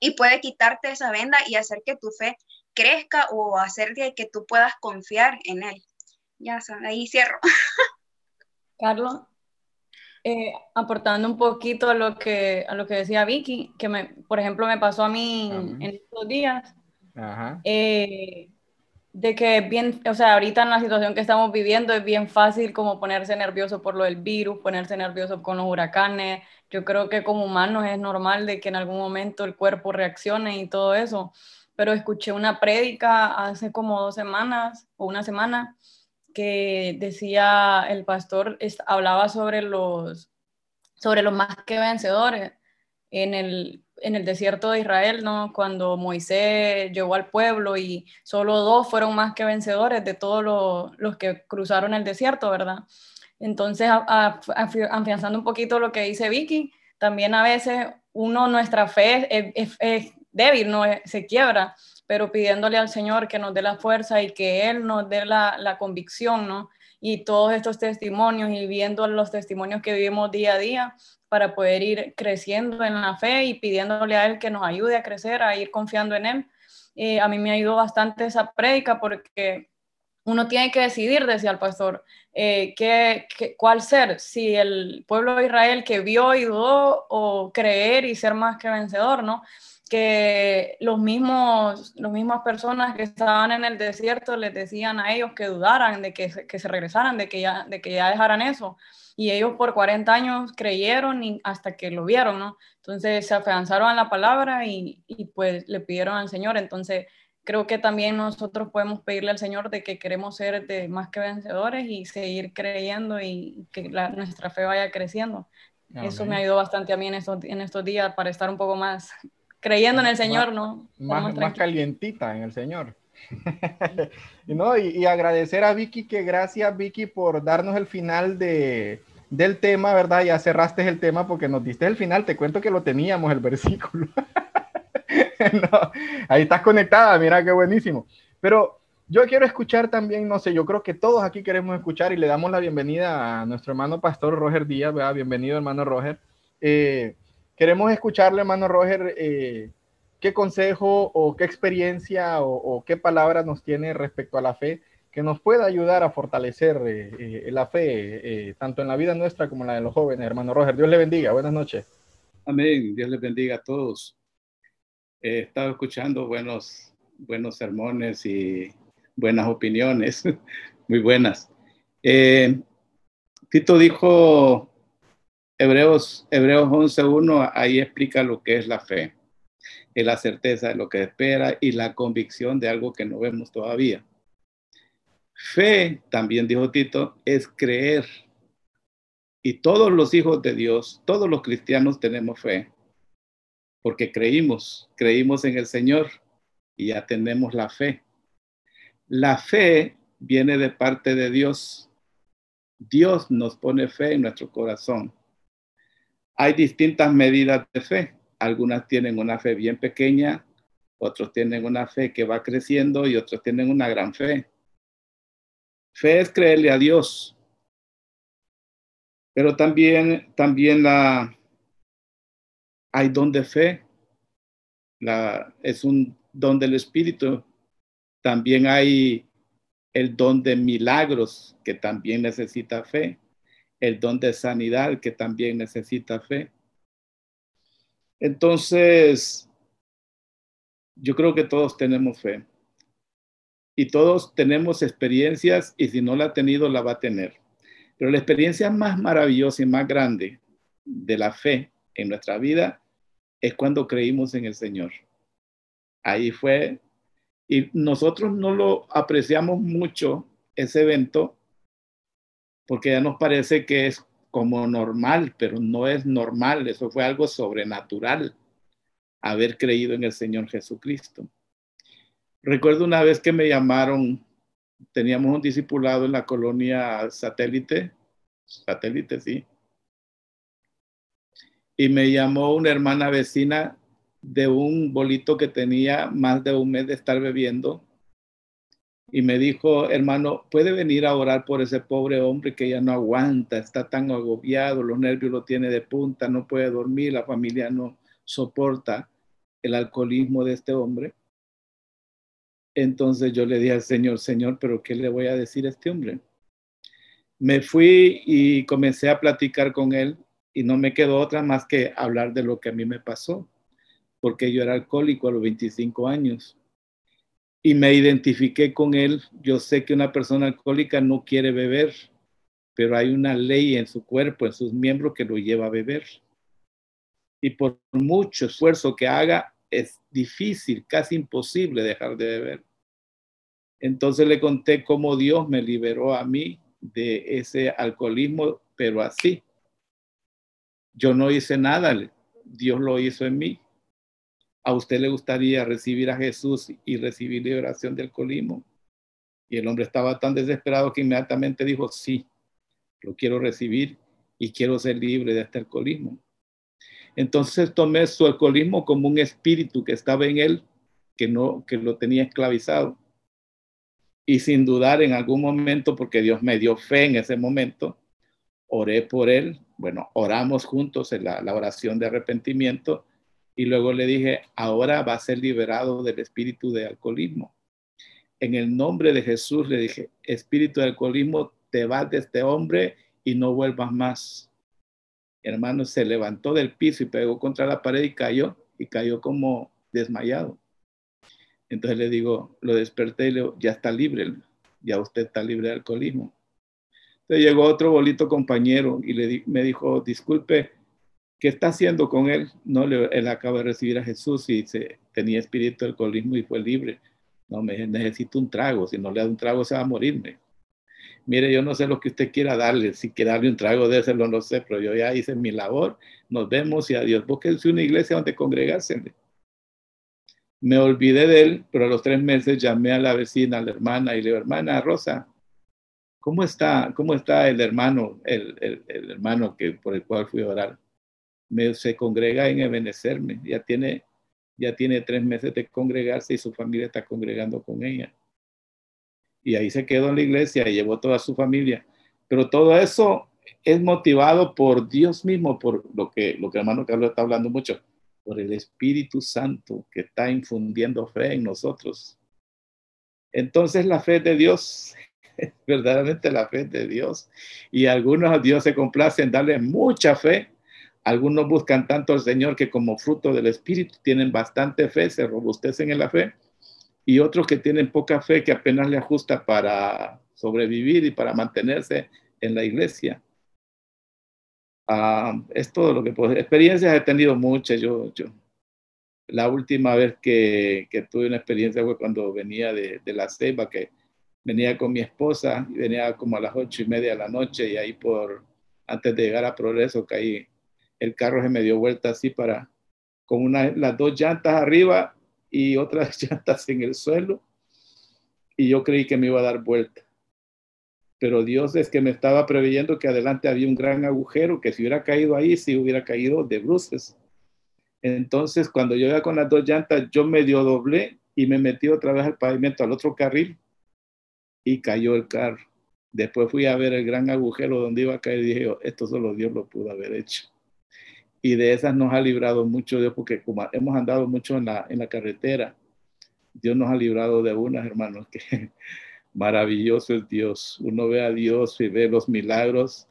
y puede quitarte esa venda y hacer que tu fe crezca o hacer que tú puedas confiar en él. Ya, ahí cierro. Carlos, eh, aportando un poquito a lo que a lo que decía Vicky, que me, por ejemplo me pasó a mí en estos días, eh, de que bien, o sea, ahorita en la situación que estamos viviendo es bien fácil como ponerse nervioso por lo del virus, ponerse nervioso con los huracanes. Yo creo que como humanos es normal de que en algún momento el cuerpo reaccione y todo eso. Pero escuché una prédica hace como dos semanas o una semana que decía el pastor, hablaba sobre los, sobre los más que vencedores en el, en el desierto de Israel, ¿no? Cuando Moisés llegó al pueblo y solo dos fueron más que vencedores de todos los, que cruzaron el desierto, ¿verdad? Entonces, afianzando un poquito lo que dice Vicky, también a veces uno, nuestra fe es débil, ¿no? se quiebra pero pidiéndole al Señor que nos dé la fuerza y que Él nos dé la, la convicción, ¿no? Y todos estos testimonios y viendo los testimonios que vivimos día a día para poder ir creciendo en la fe y pidiéndole a Él que nos ayude a crecer, a ir confiando en Él. Eh, a mí me ayudado bastante esa prédica porque uno tiene que decidir, decía el pastor, eh, qué, cuál ser, si el pueblo de Israel que vio y dudó o creer y ser más que vencedor, ¿no? Que los mismos, las mismas personas que estaban en el desierto les decían a ellos que dudaran, de que, que se regresaran, de que, ya, de que ya dejaran eso. Y ellos por 40 años creyeron y hasta que lo vieron, ¿no? Entonces se afianzaron a la palabra y, y pues le pidieron al Señor. Entonces creo que también nosotros podemos pedirle al Señor de que queremos ser de más que vencedores y seguir creyendo y que nuestra fe vaya creciendo. Eso me ayudó bastante a mí en estos, en estos días para estar un poco más creyendo en el Señor, ¿no? Más, más calientita en el Señor. ¿No? Y, agradecer a Vicky, que gracias Vicky por darnos el final de, del tema, ¿verdad? Ya cerraste el tema porque nos diste el final, te cuento que lo teníamos el versículo. ahí estás conectada, mira qué buenísimo. Pero yo quiero escuchar también, no sé, yo creo que todos aquí queremos escuchar y le damos la bienvenida a nuestro hermano pastor Roger Díaz, ¿verdad? Bienvenido hermano Roger. Eh, Queremos escucharle, hermano Roger, eh, qué consejo o qué experiencia o, qué palabra nos tiene respecto a la fe que nos pueda ayudar a fortalecer eh, eh, la fe, tanto en la vida nuestra como en la de los jóvenes, hermano Roger. Dios le bendiga. Buenas noches. Amén. Dios le bendiga a todos. He estado escuchando buenos, buenos sermones y buenas opiniones, muy buenas. Tito dijo Hebreos, Hebreos 11.1, ahí explica lo que es la fe. Es la certeza de lo que espera y la convicción de algo que no vemos todavía. Fe, también dijo Tito, es creer. Y todos los hijos de Dios, todos los cristianos tenemos fe, porque creímos, creímos en el Señor y ya tenemos la fe. La fe viene de parte de Dios. Dios nos pone fe en nuestro corazón. Hay distintas medidas de fe. Algunas tienen una fe bien pequeña, otros tienen una fe que va creciendo y otros tienen una gran fe. Fe es creerle a Dios. Pero también, también la, hay don de fe. La, es un don del Espíritu. También hay el don de milagros que también necesita fe el don de sanidad que también necesita fe. Entonces, yo creo que todos tenemos fe. Y todos tenemos experiencias y si no la ha tenido, la va a tener. Pero la experiencia más maravillosa y más grande de la fe en nuestra vida es cuando creímos en el Señor. Ahí fue, y nosotros no lo apreciamos mucho ese evento porque ya nos parece que es como normal, pero no es normal, eso fue algo sobrenatural, haber creído en el Señor Jesucristo. Recuerdo una vez que me llamaron, teníamos un discipulado en la colonia satélite, satélite, sí, y me llamó una hermana vecina de un bolito que tenía más de un mes de estar bebiendo y me dijo, hermano, puede venir a orar por ese pobre hombre que ya no aguanta, está tan agobiado, los nervios lo tiene de punta, no puede dormir, la familia no soporta el alcoholismo de este hombre. Entonces yo le dije al Señor, Señor, pero ¿qué le voy a decir a este hombre? Me fui y comencé a platicar con él y no me quedó otra más que hablar de lo que a mí me pasó, porque yo era alcohólico a los 25 años y me identifiqué con él. Yo sé que una persona alcohólica no quiere beber, pero hay una ley en su cuerpo, en sus miembros que lo lleva a beber. Y por mucho esfuerzo que haga, es difícil, casi imposible dejar de beber. Entonces le conté cómo Dios me liberó a mí de ese alcoholismo, pero así. Yo no hice nada, Dios lo hizo en mí. ¿A usted le gustaría recibir a Jesús y recibir liberación del alcoholismo? Y el hombre estaba tan desesperado que inmediatamente dijo, sí, lo quiero recibir y quiero ser libre de este alcoholismo. Entonces tomé su alcoholismo como un espíritu que estaba en él, que no, que lo tenía esclavizado. Y sin dudar en algún momento, porque Dios me dio fe en ese momento, oré por él. Bueno, oramos juntos en la, la oración de arrepentimiento y luego le dije, ahora va a ser liberado del espíritu de alcoholismo. En el nombre de Jesús le dije, espíritu de alcoholismo, te vas de este hombre y no vuelvas más. hermano se levantó del piso y pegó contra la pared y cayó, y cayó como desmayado. Entonces le digo, lo desperté y le digo, ya está libre, ya usted está libre de alcoholismo. Entonces llegó otro bolito compañero y me dijo, disculpe, ¿Qué está haciendo con él? No, él acaba de recibir a Jesús y se, tenía espíritu de alcoholismo y fue libre. No, me necesito un trago. Si no le da un trago, se va a morirme. Mire, yo no sé lo que usted quiera darle. Si quiere darle un trago, ese no sé, pero yo ya hice mi labor. Nos vemos y adiós. Búsquense una iglesia donde congregarse. Me olvidé de él, pero a los tres meses llamé a la vecina, a la hermana, y le digo, hermana Rosa, ¿cómo está, cómo está el hermano, el, el hermano que, por el cual fui a orar? Se congrega en Ebenecerme. Ya tiene, ya tiene tres meses de congregarse y su familia está congregando con ella. Y ahí se quedó en la iglesia y llevó toda su familia. Pero todo eso es motivado por Dios mismo, por lo que, lo que hermano Carlos está hablando mucho, por el Espíritu Santo que está infundiendo fe en nosotros. Entonces la fe de Dios verdaderamente la fe de Dios. Y algunos a Dios se complacen darle mucha fe algunos buscan tanto al Señor que como fruto del Espíritu tienen bastante fe, se robustecen en la fe, y otros que tienen poca fe que apenas le ajusta para sobrevivir y para mantenerse en la iglesia. Ah, es todo lo que puedo. Experiencias he tenido muchas. Yo, yo, la última vez que, que tuve una experiencia fue cuando venía de, de, la ceiba, que venía con mi esposa y venía como a las ocho y media de la noche y ahí por, antes de llegar a Progreso, caí el carro se me dio vuelta así para, con una, las dos llantas arriba y otras llantas en el suelo. Y yo creí que me iba a dar vuelta. Pero Dios es que me estaba preveyendo que adelante había un gran agujero, que si hubiera caído ahí, si hubiera caído de bruces. Entonces, cuando yo iba con las dos llantas, yo medio doblé y me metí otra vez al pavimento, al otro carril, y cayó el carro. Después fui a ver el gran agujero donde iba a caer y dije, esto solo Dios lo pudo haber hecho y de esas nos ha librado mucho Dios, porque como hemos andado mucho en la, en la carretera, Dios nos ha librado de unas, hermanos, que maravilloso es Dios. Uno ve a Dios y ve los milagros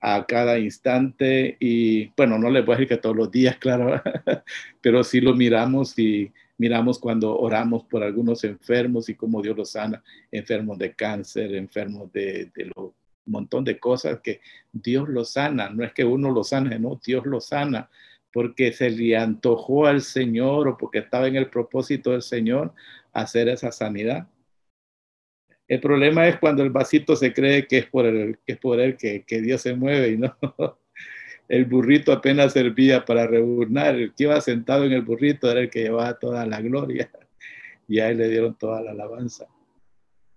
a cada instante y bueno, no le voy a decir que todos los días, claro, pero sí lo miramos y Miramos cuando oramos por algunos enfermos y cómo Dios los sana, enfermos de cáncer, enfermos de, de lo, montón de cosas que Dios los sana. No es que uno los sane, no, Dios los sana porque se le antojó al Señor o porque estaba en el propósito del Señor hacer esa sanidad. El problema es cuando el vasito se cree que es por él que, Dios se mueve y no. El burrito apenas servía para reburnar. El que iba sentado en el burrito era el que llevaba toda la gloria y a él le dieron toda la alabanza.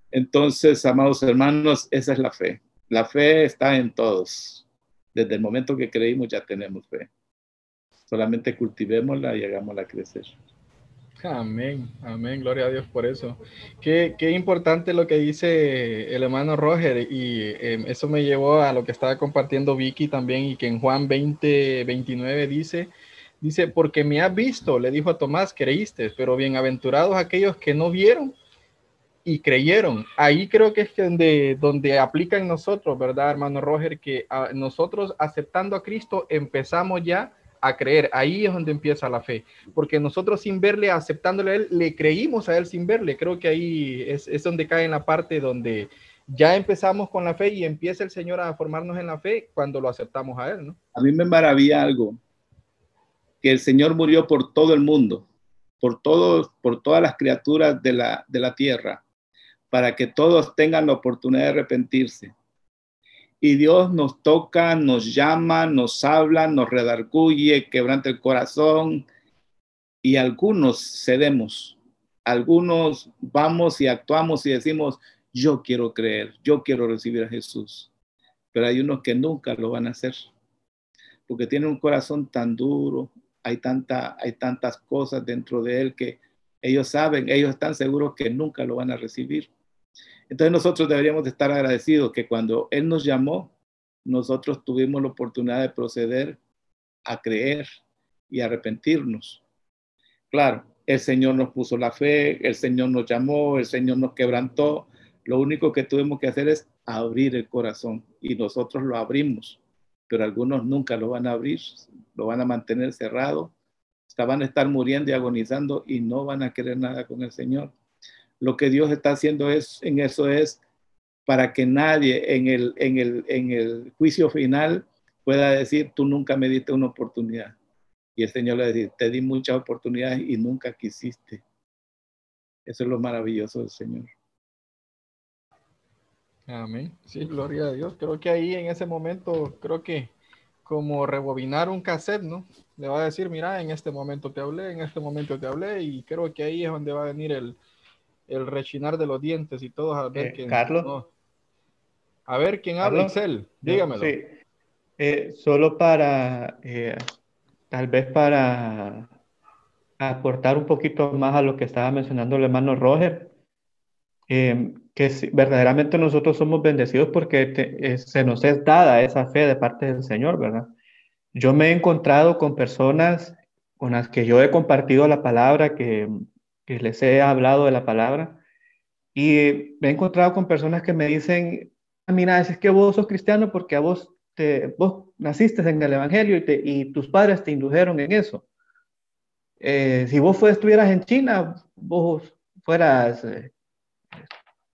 Entonces, amados hermanos, esa es la fe. La fe está en todos. Desde el momento que creímos ya tenemos fe. Solamente cultivémosla y hagámosla crecer. Amén, amén, gloria a Dios por eso. Qué, qué importante lo que dice el hermano Roger y eh, eso me llevó a lo que estaba compartiendo Vicky también y que en Juan 20, 29 dice, dice, porque me has visto, le dijo a Tomás, creíste, pero bienaventurados aquellos que no vieron y creyeron. Ahí creo que es donde, donde aplica en nosotros, ¿verdad, hermano Roger? Que nosotros aceptando a Cristo empezamos ya a creer. Ahí es donde empieza la fe, porque nosotros sin verle, aceptándole a Él, le creímos a Él sin verle. Creo que ahí es, es donde cae en la parte donde ya empezamos con la fe y empieza el Señor a formarnos en la fe cuando lo aceptamos a Él, ¿no? A mí me maravilla algo, que el Señor murió por todo el mundo, por todos, por todas las criaturas de la, de la tierra, para que todos tengan la oportunidad de arrepentirse. Y Dios nos toca, nos llama, nos habla, nos redarguye, quebranta el corazón. Y algunos cedemos, algunos vamos y actuamos y decimos, yo quiero creer, yo quiero recibir a Jesús, pero hay unos que nunca lo van a hacer porque tienen un corazón tan duro, hay, tanta, hay tantas cosas dentro de él que ellos saben, ellos están seguros que nunca lo van a recibir. Entonces nosotros deberíamos estar agradecidos que cuando Él nos llamó, nosotros tuvimos la oportunidad de proceder a creer y arrepentirnos. Claro, el Señor nos puso la fe, el Señor nos llamó, el Señor nos quebrantó. Lo único que tuvimos que hacer es abrir el corazón y nosotros lo abrimos, pero algunos nunca lo van a abrir, lo van a mantener cerrado, van a estar muriendo y agonizando y no van a querer nada con el Señor lo que Dios está haciendo es, en eso es para que nadie en el, en el, en el juicio final pueda decir, tú nunca me diste una oportunidad. Y el Señor le dice, te di muchas oportunidades y nunca quisiste. Eso es lo maravilloso del Señor. Amén. Sí, gloria a Dios. Creo que ahí en ese momento, creo que como rebobinar un cassette, ¿no? Le va a decir, mira, en este momento te hablé, en este momento te hablé, y creo que ahí es donde va a venir el, el rechinar de los dientes y todo. A ver eh, quién. Carlos. A ver quién habla, Excel. Dígamelo. Sí. Eh, solo para, eh, tal vez para aportar un poquito más a lo que estaba mencionando el hermano Roger, que verdaderamente nosotros somos bendecidos porque se nos es dada esa fe de parte del Señor, ¿verdad? Yo me he encontrado con personas con las que yo he compartido la palabra, que que les he hablado de la palabra y me he encontrado con personas que me dicen, ah, mira, es que vos sos cristiano porque a vos, te, vos naciste en el Evangelio y, te, y tus padres te indujeron en eso. Eh, si vos estuvieras en China, vos fueras eh,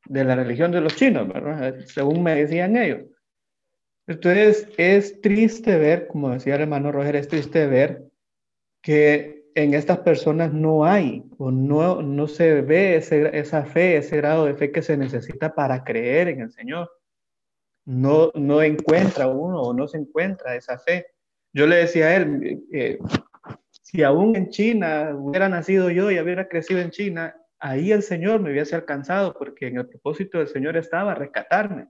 de la religión de los chinos, ¿verdad? Según me decían ellos. Entonces, es triste ver, como decía el hermano Roger, es triste ver que en estas personas no hay o no, no se ve esa fe, ese grado de fe que se necesita para creer en el Señor. No, no encuentra uno o no se encuentra esa fe. Yo le decía a él, eh, si aún en China hubiera nacido yo y hubiera crecido en China, ahí el Señor me hubiese alcanzado porque en el propósito del Señor estaba rescatarme.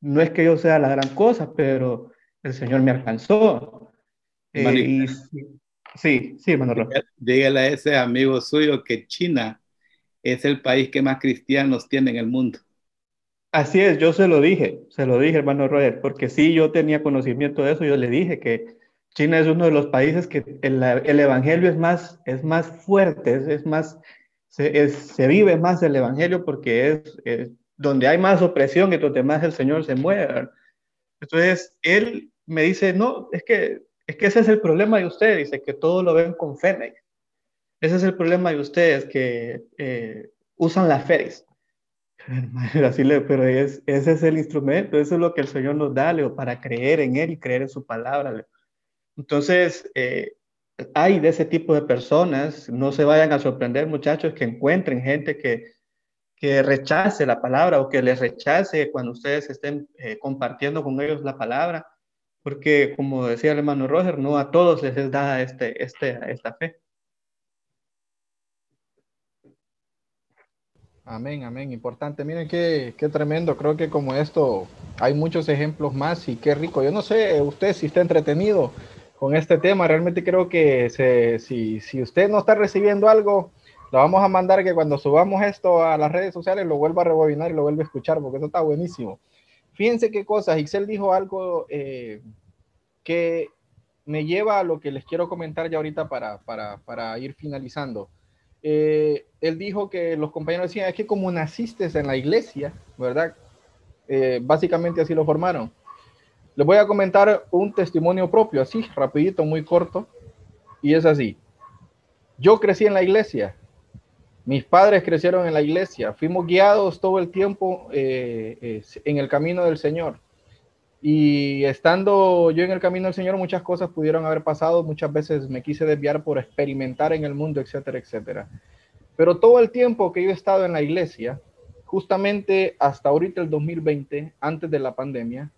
No es que yo sea la gran cosa, pero el Señor me alcanzó. Eh, Sí, sí, hermano Dígale a ese amigo suyo que China es el país que más cristianos tiene en el mundo. Así es, yo se lo dije, se lo dije, hermano Roger, porque sí, yo tenía conocimiento de eso, yo le dije que China es uno de los países que el, el evangelio es más, es más fuerte, es, más, se, se, vive más el evangelio porque es, donde hay más opresión y donde más el Señor se mueve. Entonces, él me dice, no, es que es que ese es el problema de ustedes, dice que todo lo ven con fe. Ese es el problema de ustedes que eh, usan la fe. Así le, pero es, ese es el instrumento, eso es lo que el Señor nos da, Leo, para creer en Él y creer en su palabra. Entonces, eh, hay de ese tipo de personas, no se vayan a sorprender muchachos que encuentren gente que, que rechace la palabra o que les rechace cuando ustedes estén eh, compartiendo con ellos la palabra, porque como decía el hermano Roger, no a todos les es dada este, este, esta fe. Amén, amén. Importante. Miren qué, qué tremendo. Creo que como esto hay muchos ejemplos más y qué rico. Yo no sé usted si está entretenido con este tema. Realmente creo que se, si, si usted no está recibiendo algo, lo vamos a mandar que cuando subamos esto a las redes sociales lo vuelva a rebobinar y lo vuelva a escuchar porque eso está buenísimo. Fíjense qué cosas. Ixel dijo algo eh, que me lleva a lo que les quiero comentar ya ahorita para, para, para ir finalizando. Eh, él dijo que los compañeros decían, es que como naciste en la iglesia, ¿verdad? Eh, básicamente así lo formaron. Les voy a comentar un testimonio propio, así, rapidito, muy corto, y es así. Yo crecí en la iglesia, mis padres crecieron en la iglesia, fuimos guiados todo el tiempo eh, en el camino del Señor. Y estando yo en el camino del Señor, muchas cosas pudieron haber pasado, muchas veces me quise desviar por experimentar en el mundo, etcétera, etcétera. Pero todo el tiempo que yo he estado en la iglesia, justamente hasta ahorita el 2020, antes de la pandemia,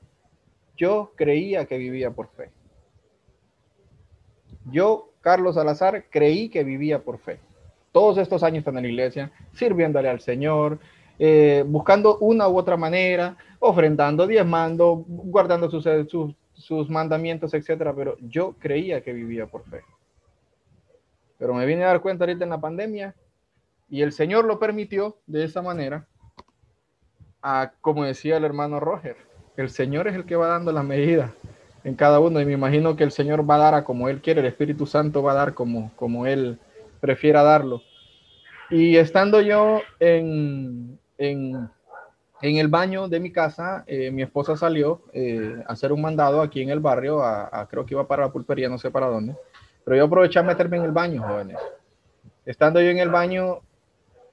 yo creía que vivía por fe. Yo, Carlos Salazar, creí que vivía por fe. Todos estos años en la iglesia, sirviéndole al Señor, eh, buscando una u otra manera, ofrendando, diezmando, guardando sus, sus, sus mandamientos, etcétera, pero yo creía que vivía por fe. Pero me vine a dar cuenta ahorita en la pandemia y el Señor lo permitió de esa manera, a, como decía el hermano Roger, el Señor es el que va dando la medida en cada uno y me imagino que el Señor va a dar a como Él quiere, el Espíritu Santo va a dar como, como Él prefiera darlo. Y estando yo en, en, en el baño de mi casa, eh, mi esposa salió eh, a hacer un mandado aquí en el barrio, a, creo que iba para la pulpería, no sé para dónde, pero yo aproveché a meterme en el baño, jóvenes. Estando yo en el baño,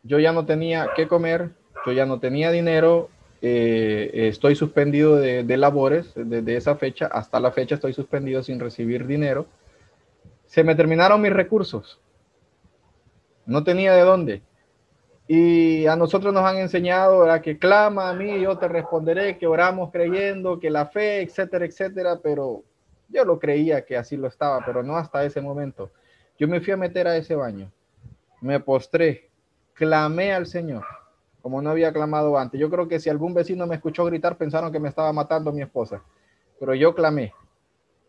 yo ya no tenía qué comer, yo ya no tenía dinero, eh, estoy suspendido de, de labores desde esa fecha, hasta la fecha estoy suspendido sin recibir dinero. Se me terminaron mis recursos. No tenía de dónde. Y a nosotros nos han enseñado a que clama a mí, yo te responderé, que oramos creyendo, que la fe, etcétera, etcétera, pero yo lo creía que así lo estaba, pero no hasta ese momento. Yo me fui a meter a ese baño, me postré, clamé al Señor, como no había clamado antes. Yo creo que si algún vecino me escuchó gritar, pensaron que me estaba matando mi esposa, pero yo clamé,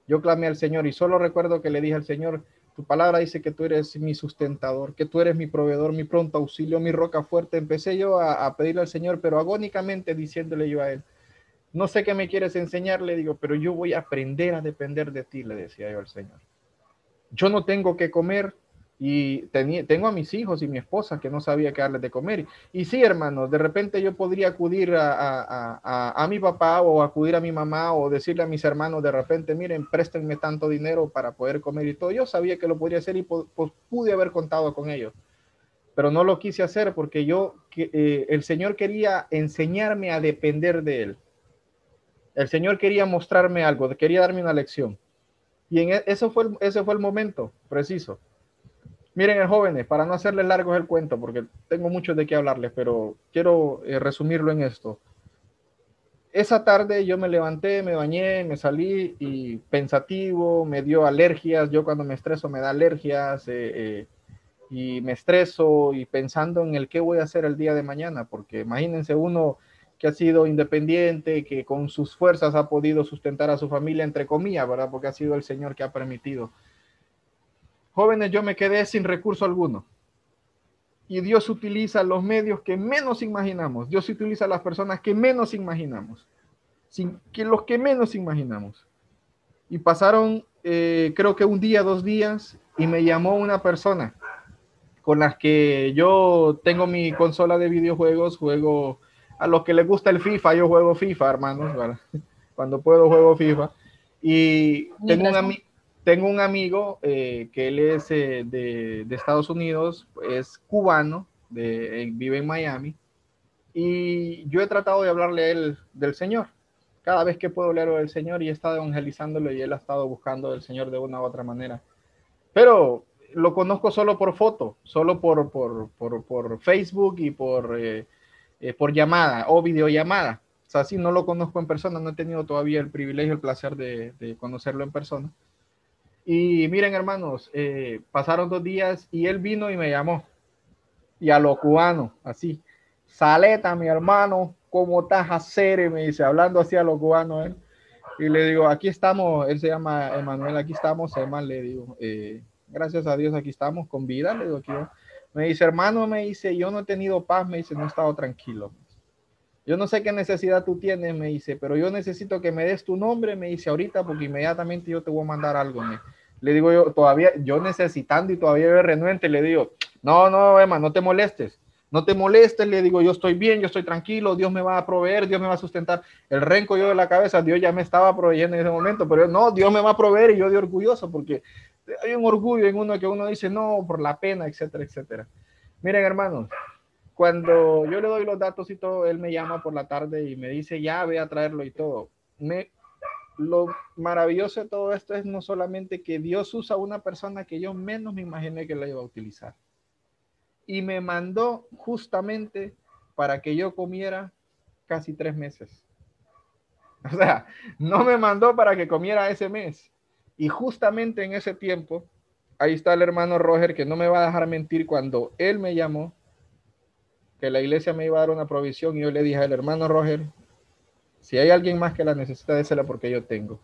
yo clamé al Señor y solo recuerdo que le dije al Señor, tu palabra dice que tú eres mi sustentador, que tú eres mi proveedor, mi pronto auxilio, mi roca fuerte. Empecé yo a, pedirle al Señor, pero agónicamente diciéndole yo a Él, no sé qué me quieres enseñar, le digo, pero yo voy a aprender a depender de ti, le decía yo al Señor. Yo no tengo que comer, y tengo a mis hijos y mi esposa que no sabía qué darles de comer. Y sí, hermanos, de repente yo podría acudir a, mi papá o acudir a mi mamá o decirle a mis hermanos de repente, miren, préstenme tanto dinero para poder comer y todo. Yo sabía que lo podría hacer y pues pude haber contado con ellos. Pero no lo quise hacer porque yo, eh, el Señor quería enseñarme a depender de Él. El Señor quería mostrarme algo, quería darme una lección. Y en e, eso fue, ese fue el momento preciso. Miren, jóvenes, para no hacerles largo el cuento, porque tengo mucho de qué hablarles, pero quiero eh, resumirlo en esto. Esa tarde yo me levanté, me bañé, me salí y pensativo, me dio alergias. Yo cuando me estreso me da alergias eh, eh, y me estreso y pensando en el qué voy a hacer el día de mañana, porque imagínense uno que ha sido independiente, que con sus fuerzas ha podido sustentar a su familia, entre comillas, ¿verdad? Porque ha sido el Señor que ha permitido Jóvenes, yo me quedé sin recurso alguno. Y Dios utiliza los medios que menos imaginamos. Dios utiliza las personas que menos imaginamos. Sin, que los que menos imaginamos. Y pasaron, eh, creo que un día, dos días, y me llamó una persona con las que yo tengo mi consola de videojuegos, juego a los que les gusta el FIFA, yo juego FIFA, hermanos, cuando puedo juego FIFA. Y tengo un amigo tengo un amigo eh, que él es eh, de, de, Estados Unidos, es cubano, de, vive en Miami, y yo he tratado de hablarle a él del Señor. Cada vez que puedo leer del Señor y he estado evangelizándolo y él ha estado buscando del Señor de una u otra manera. Pero lo conozco solo por foto, solo por, por, por, por Facebook y por, eh, eh, por llamada o videollamada. O sea, sí, no lo conozco en persona, no he tenido todavía el privilegio, el placer de, de conocerlo en persona. Y miren, hermanos, eh, pasaron dos días y él vino y me llamó. Y a lo cubano, así. Saleta, mi hermano, ¿cómo estás hacer? Me dice, hablando así a lo cubano él. Y le digo, aquí estamos, él se llama Emanuel, aquí estamos, Emma, le digo, eh, gracias a Dios aquí estamos con vida, le digo aquí. Me dice, hermano, me dice, yo no he tenido paz, me dice, no he estado tranquilo. Yo no sé qué necesidad tú tienes, me dice, pero yo necesito que me des tu nombre, me dice ahorita, porque inmediatamente yo te voy a mandar algo. Le digo yo, todavía, yo necesitando y todavía yo renuente, le digo, no, no, Emma, no te molestes, no te molestes, le digo, yo estoy bien, yo estoy tranquilo, Dios me va a proveer, Dios me va a sustentar. El renco yo de la cabeza, Dios ya me estaba proveyendo en ese momento, pero no, Dios me va a proveer y yo de orgulloso, porque hay un orgullo en uno que uno dice, no, por la pena, etcétera, etcétera. Miren, hermanos, cuando yo le doy los datos y todo, él me llama por la tarde y me dice, ya ve a traerlo y todo. Me, lo maravilloso de todo esto es no solamente que Dios usa una persona que yo menos me imaginé que la iba a utilizar. Y me mandó justamente para que yo comiera casi tres meses. O sea, no me mandó para que comiera ese mes. Y justamente en ese tiempo, ahí está el hermano Roger que no me va a dejar mentir cuando él me llamó que la iglesia me iba a dar una provisión y yo le dije al hermano Roger, si hay alguien más que la necesita, désela porque yo tengo.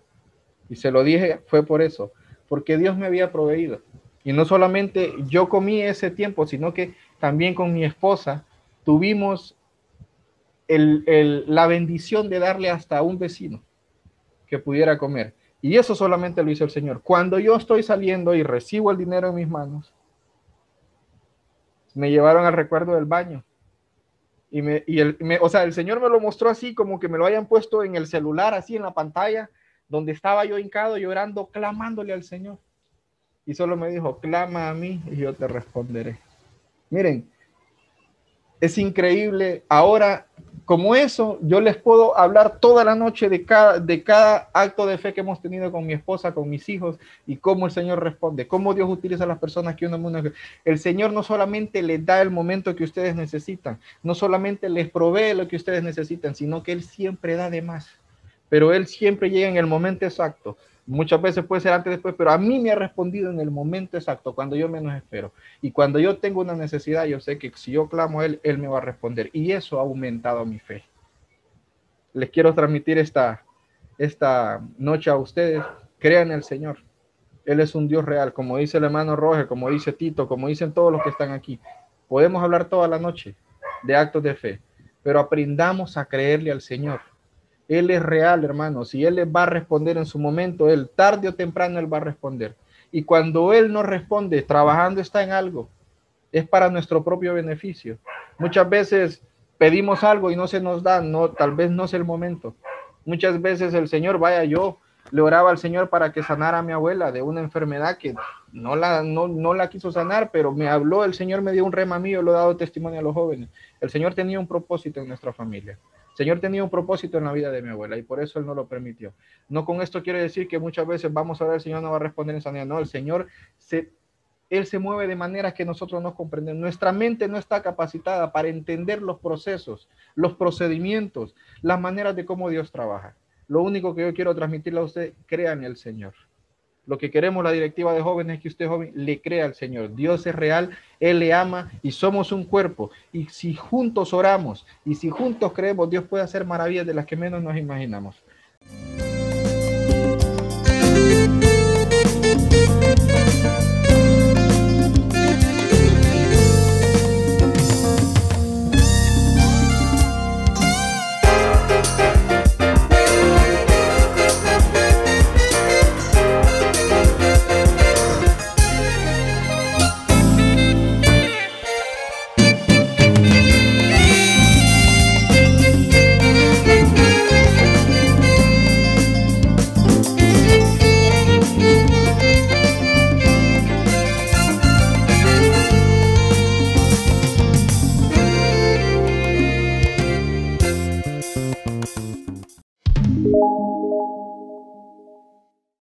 Y se lo dije, fue por eso, porque Dios me había proveído. Y no solamente yo comí ese tiempo, sino que también con mi esposa tuvimos la bendición de darle hasta a un vecino que pudiera comer. Y eso solamente lo hizo el Señor. Cuando yo estoy saliendo y recibo el dinero en mis manos, me llevaron al recuerdo del baño y, me, y el, o sea, el Señor me lo mostró así, como que me lo hayan puesto en el celular, así en la pantalla, donde estaba yo hincado, llorando, clamándole al Señor. Y solo me dijo, clama a mí y yo te responderé. Miren, es increíble. Ahora como eso, yo les puedo hablar toda la noche de cada, de cada acto de fe que hemos tenido con mi esposa, con mis hijos, y cómo el Señor responde, cómo Dios utiliza a las personas que uno mundo. El Señor no solamente les da el momento que ustedes necesitan, no solamente les provee lo que ustedes necesitan, sino que Él siempre da de más. Pero Él siempre llega en el momento exacto. Muchas veces puede ser antes, después, pero a mí me ha respondido en el momento exacto, cuando yo menos espero. Y cuando yo tengo una necesidad, yo sé que si yo clamo a Él, Él me va a responder. Y eso ha aumentado mi fe. Les quiero transmitir esta, esta noche a ustedes. Crean en el Señor. Él es un Dios real, como dice el hermano Roger, como dice Tito, como dicen todos los que están aquí. Podemos hablar toda la noche de actos de fe, pero aprendamos a creerle al Señor él es real, hermanos, y Él les va a responder en su momento, Él tarde o temprano Él va a responder. Y cuando Él no responde, trabajando está en algo, es para nuestro propio beneficio. Muchas veces pedimos algo y no se nos da, no, tal vez no es el momento. Muchas veces el Señor, vaya, yo le oraba al Señor para que sanara a mi abuela de una enfermedad que no la, no, no la quiso sanar, pero me habló, el Señor me dio un rema mío, lo he dado testimonio a los jóvenes. El Señor tenía un propósito en nuestra familia. Señor tenía un propósito en la vida de mi abuela y por eso Él no lo permitió. No con esto quiero decir que muchas veces vamos a ver, el Señor no va a responder en sanidad. No, el Señor se, Él se mueve de maneras que nosotros no comprendemos. Nuestra mente no está capacitada para entender los procesos, los procedimientos, las maneras de cómo Dios trabaja. Lo único que yo quiero transmitirle a usted, crean en el Señor. Lo que queremos la directiva de jóvenes es que usted joven le crea al Señor. Dios es real, Él le ama y somos un cuerpo. Y si juntos oramos y si juntos creemos, Dios puede hacer maravillas de las que menos nos imaginamos.